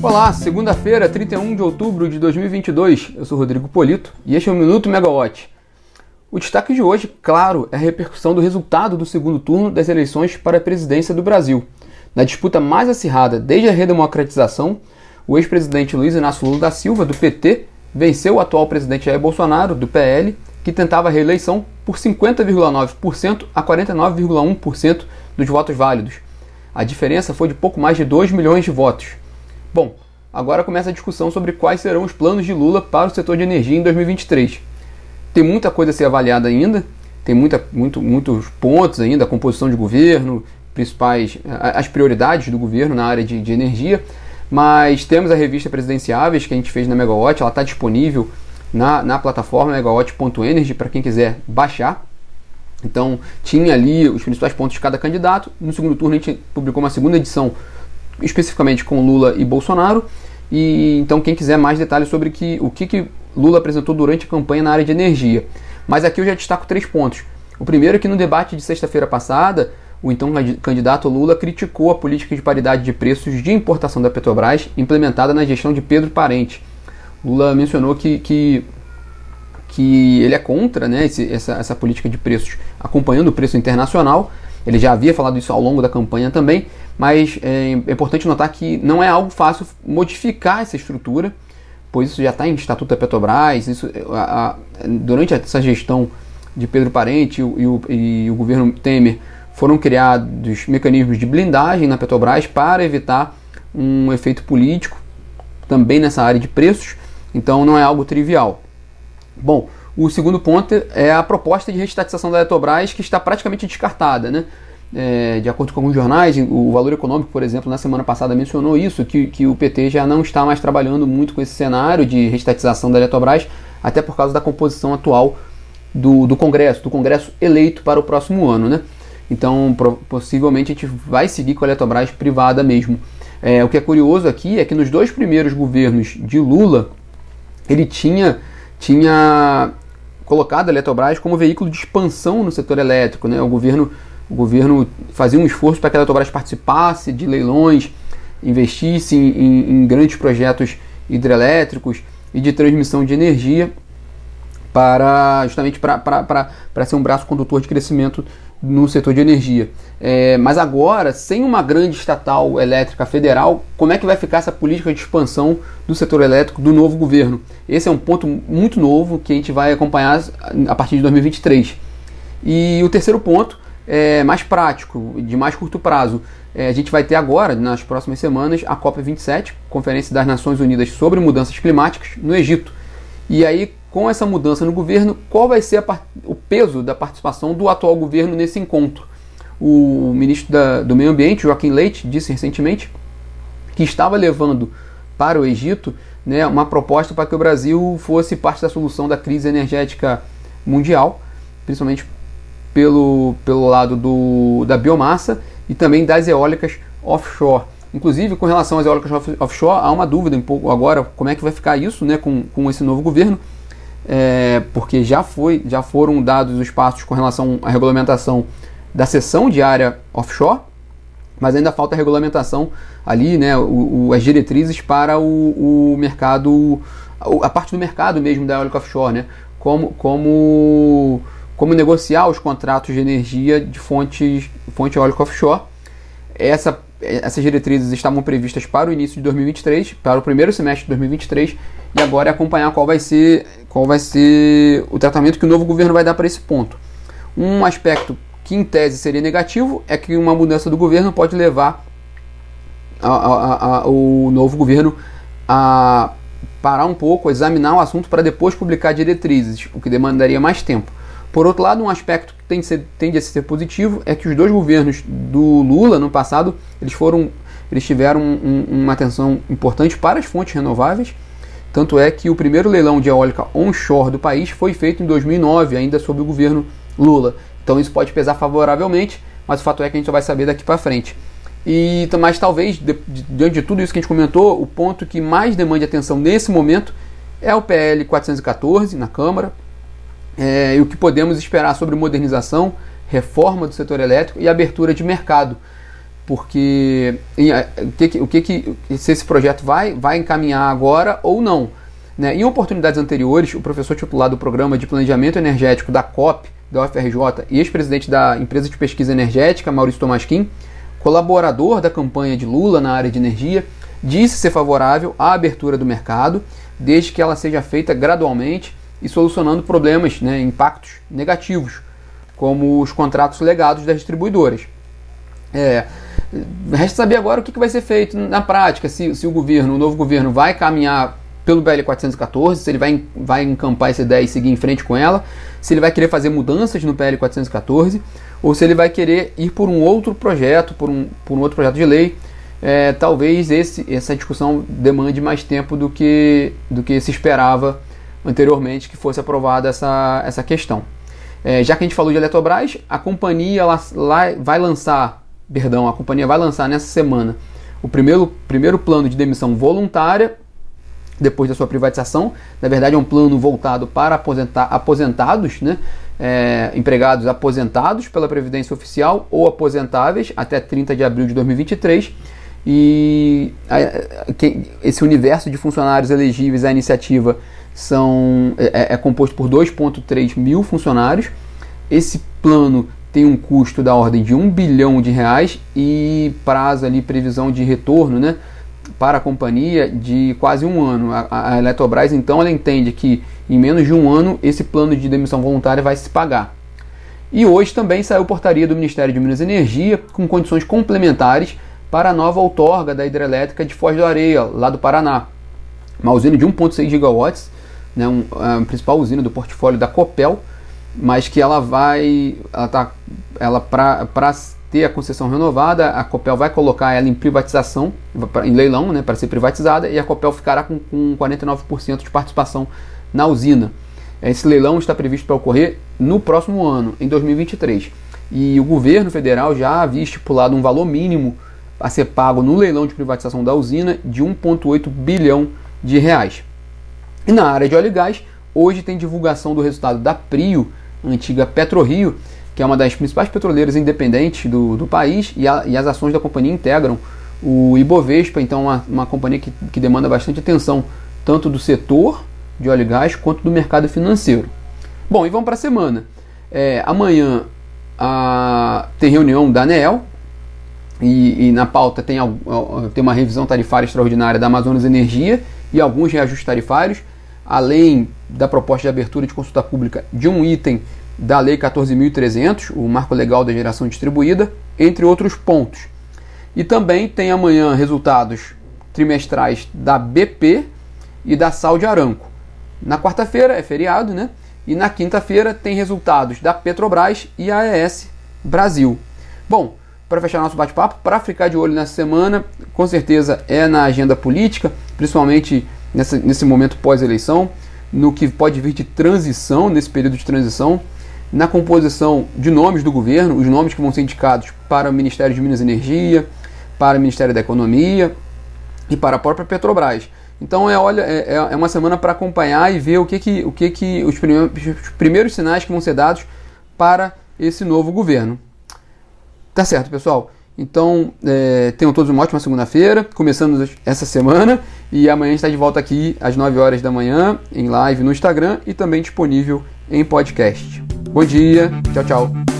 Olá, segunda-feira, 31 de outubro de 2022. Eu sou Rodrigo Polito e este é o Minuto Megawatt. O destaque de hoje, claro, é a repercussão do resultado do segundo turno das eleições para a presidência do Brasil. Na disputa mais acirrada desde a redemocratização, o ex-presidente Luiz Inácio Lula da Silva, do PT, venceu o atual presidente Jair Bolsonaro, do PL, que tentava a reeleição por 50,9% a 49,1% dos votos válidos. A diferença foi de pouco mais de 2 milhões de votos. Bom, agora começa a discussão sobre quais serão os planos de Lula para o setor de energia em 2023. Tem muita coisa a ser avaliada ainda, tem muita, muito, muitos pontos ainda, a composição de governo, principais, as prioridades do governo na área de, de energia, mas temos a revista Presidenciáveis que a gente fez na Megawatt, ela está disponível na, na plataforma megawatt.energy para quem quiser baixar. Então tinha ali os principais pontos de cada candidato. No segundo turno a gente publicou uma segunda edição especificamente com Lula e Bolsonaro. E então quem quiser mais detalhes sobre que, o que, que Lula apresentou durante a campanha na área de energia. Mas aqui eu já destaco três pontos. O primeiro é que no debate de sexta-feira passada, o então candidato Lula criticou a política de paridade de preços de importação da Petrobras implementada na gestão de Pedro Parente. Lula mencionou que, que, que ele é contra né, esse, essa, essa política de preços acompanhando o preço internacional. Ele já havia falado isso ao longo da campanha também, mas é, é importante notar que não é algo fácil modificar essa estrutura, pois isso já está em Estatuto da Petrobras. Isso, a, a, durante essa gestão de Pedro Parente e o, e o governo Temer foram criados mecanismos de blindagem na Petrobras para evitar um efeito político também nessa área de preços, então não é algo trivial. Bom, o segundo ponto é a proposta de reestatização da Petrobras que está praticamente descartada, né? É, de acordo com alguns jornais, o Valor Econômico, por exemplo, na semana passada mencionou isso, que, que o PT já não está mais trabalhando muito com esse cenário de restatização da Eletrobras, até por causa da composição atual do, do Congresso, do Congresso eleito para o próximo ano. Né? Então, possivelmente, a gente vai seguir com a Eletrobras privada mesmo. É, o que é curioso aqui é que nos dois primeiros governos de Lula, ele tinha, tinha colocado a Eletrobras como veículo de expansão no setor elétrico. Né? O governo o governo fazia um esforço para que a Eletrobras participasse de leilões, investisse em, em, em grandes projetos hidrelétricos e de transmissão de energia para justamente para ser um braço condutor de crescimento no setor de energia. É, mas agora, sem uma grande estatal elétrica federal, como é que vai ficar essa política de expansão do setor elétrico do novo governo? Esse é um ponto muito novo que a gente vai acompanhar a partir de 2023. E o terceiro ponto é, mais prático, de mais curto prazo. É, a gente vai ter agora, nas próximas semanas, a COP27, Conferência das Nações Unidas sobre Mudanças Climáticas, no Egito. E aí, com essa mudança no governo, qual vai ser o peso da participação do atual governo nesse encontro? O ministro da, do Meio Ambiente, Joaquim Leite, disse recentemente que estava levando para o Egito né, uma proposta para que o Brasil fosse parte da solução da crise energética mundial, principalmente pelo, pelo lado do, da biomassa e também das eólicas offshore. Inclusive, com relação às eólicas offshore, há uma dúvida um pouco agora como é que vai ficar isso né, com, com esse novo governo, é, porque já, foi, já foram dados os passos com relação à regulamentação da seção de área offshore, mas ainda falta a regulamentação ali, né, o, o, as diretrizes para o, o mercado, a parte do mercado mesmo da eólica offshore, né, como, como como negociar os contratos de energia de fontes, fonte eólica offshore. Essa, essas diretrizes estavam previstas para o início de 2023, para o primeiro semestre de 2023, e agora é acompanhar qual vai ser, qual vai ser o tratamento que o novo governo vai dar para esse ponto. Um aspecto que em tese seria negativo é que uma mudança do governo pode levar a, a, a, o novo governo a parar um pouco, examinar o assunto para depois publicar diretrizes, o que demandaria mais tempo. Por outro lado, um aspecto que tende a, ser, tende a ser positivo é que os dois governos do Lula no passado eles foram eles tiveram um, uma atenção importante para as fontes renováveis. Tanto é que o primeiro leilão de eólica onshore do país foi feito em 2009, ainda sob o governo Lula. Então isso pode pesar favoravelmente, mas o fato é que a gente só vai saber daqui para frente. E mas talvez diante de tudo isso que a gente comentou, o ponto que mais demande atenção nesse momento é o PL 414 na Câmara, é, e o que podemos esperar sobre modernização, reforma do setor elétrico e abertura de mercado. porque o que, o que, que se esse projeto vai, vai encaminhar agora ou não. Né? Em oportunidades anteriores, o professor titular do Programa de Planejamento Energético da COP, da UFRJ, e ex-presidente da Empresa de Pesquisa Energética, Maurício Tomasquim, colaborador da campanha de Lula na área de energia, disse ser favorável à abertura do mercado, desde que ela seja feita gradualmente e solucionando problemas, né, impactos negativos, como os contratos legados das distribuidoras. É, resta saber agora o que, vai ser feito na prática, se, se o governo, o novo governo, vai caminhar pelo BL 414, se ele vai, vai encampar essa ideia e seguir em frente com ela, se ele vai querer fazer mudanças no PL 414, ou se ele vai querer ir por um outro projeto, por um, por um outro projeto de lei. É, talvez esse, essa discussão demande mais tempo do que, do que se esperava anteriormente que fosse aprovada essa, essa questão. É, já que a gente falou de Eletrobras, a companhia lá, lá vai lançar, perdão, a companhia vai lançar nessa semana o primeiro, primeiro plano de demissão voluntária depois da sua privatização. Na verdade, é um plano voltado para aposentar, aposentados, né? É, empregados aposentados pela Previdência Oficial ou aposentáveis até 30 de abril de 2023. E a, que, esse universo de funcionários elegíveis à iniciativa são, é, é composto por 2,3 mil funcionários. Esse plano tem um custo da ordem de 1 bilhão de reais e prazo ali, previsão de retorno, né? para a companhia de quase um ano. A, a Eletrobras, então, ela entende que em menos de um ano esse plano de demissão voluntária vai se pagar. E hoje também saiu portaria do Ministério de Minas e Energia com condições complementares para a nova outorga da hidrelétrica de Foz do Areia, lá do Paraná. Uma usina de 1,6 gigawatts, né, um, a principal usina do portfólio da Copel, mas que ela vai, ela tá, ela para ter a concessão renovada, a Copel vai colocar ela em privatização, em leilão, né, para ser privatizada, e a Copel ficará com, com 49% de participação na usina. Esse leilão está previsto para ocorrer no próximo ano, em 2023. E o governo federal já havia estipulado um valor mínimo a ser pago no leilão de privatização da usina de 1,8 bilhão de reais. E na área de óleo e gás, hoje tem divulgação do resultado da Prio, antiga PetroRio, que é uma das principais petroleiras independentes do, do país, e, a, e as ações da companhia integram o Ibovespa, então uma, uma companhia que, que demanda bastante atenção, tanto do setor de óleo e gás quanto do mercado financeiro. Bom, e vamos para a semana. É, amanhã a, tem reunião da ANEEL, e, e, na pauta tem, tem uma revisão tarifária extraordinária da Amazonas Energia e alguns reajustes tarifários, além da proposta de abertura de consulta pública de um item da Lei 14.300, o Marco Legal da Geração Distribuída, entre outros pontos. E também tem amanhã resultados trimestrais da BP e da Sal de Aranco. Na quarta-feira é feriado, né? E na quinta-feira tem resultados da Petrobras e AES Brasil. Bom, para fechar nosso bate-papo, para ficar de olho nessa semana, com certeza é na agenda política, principalmente nessa, nesse momento pós-eleição, no que pode vir de transição, nesse período de transição na composição de nomes do governo, os nomes que vão ser indicados para o Ministério de Minas e Energia, para o Ministério da Economia e para a própria Petrobras. Então é, olha, é, é uma semana para acompanhar e ver o que, que, o que, que os, primeiros, os primeiros sinais que vão ser dados para esse novo governo. Tá certo, pessoal? Então, é, tenham todos uma ótima segunda-feira, começando essa semana, e amanhã está de volta aqui às 9 horas da manhã, em live no Instagram e também disponível em podcast. Bom dia, tchau, tchau.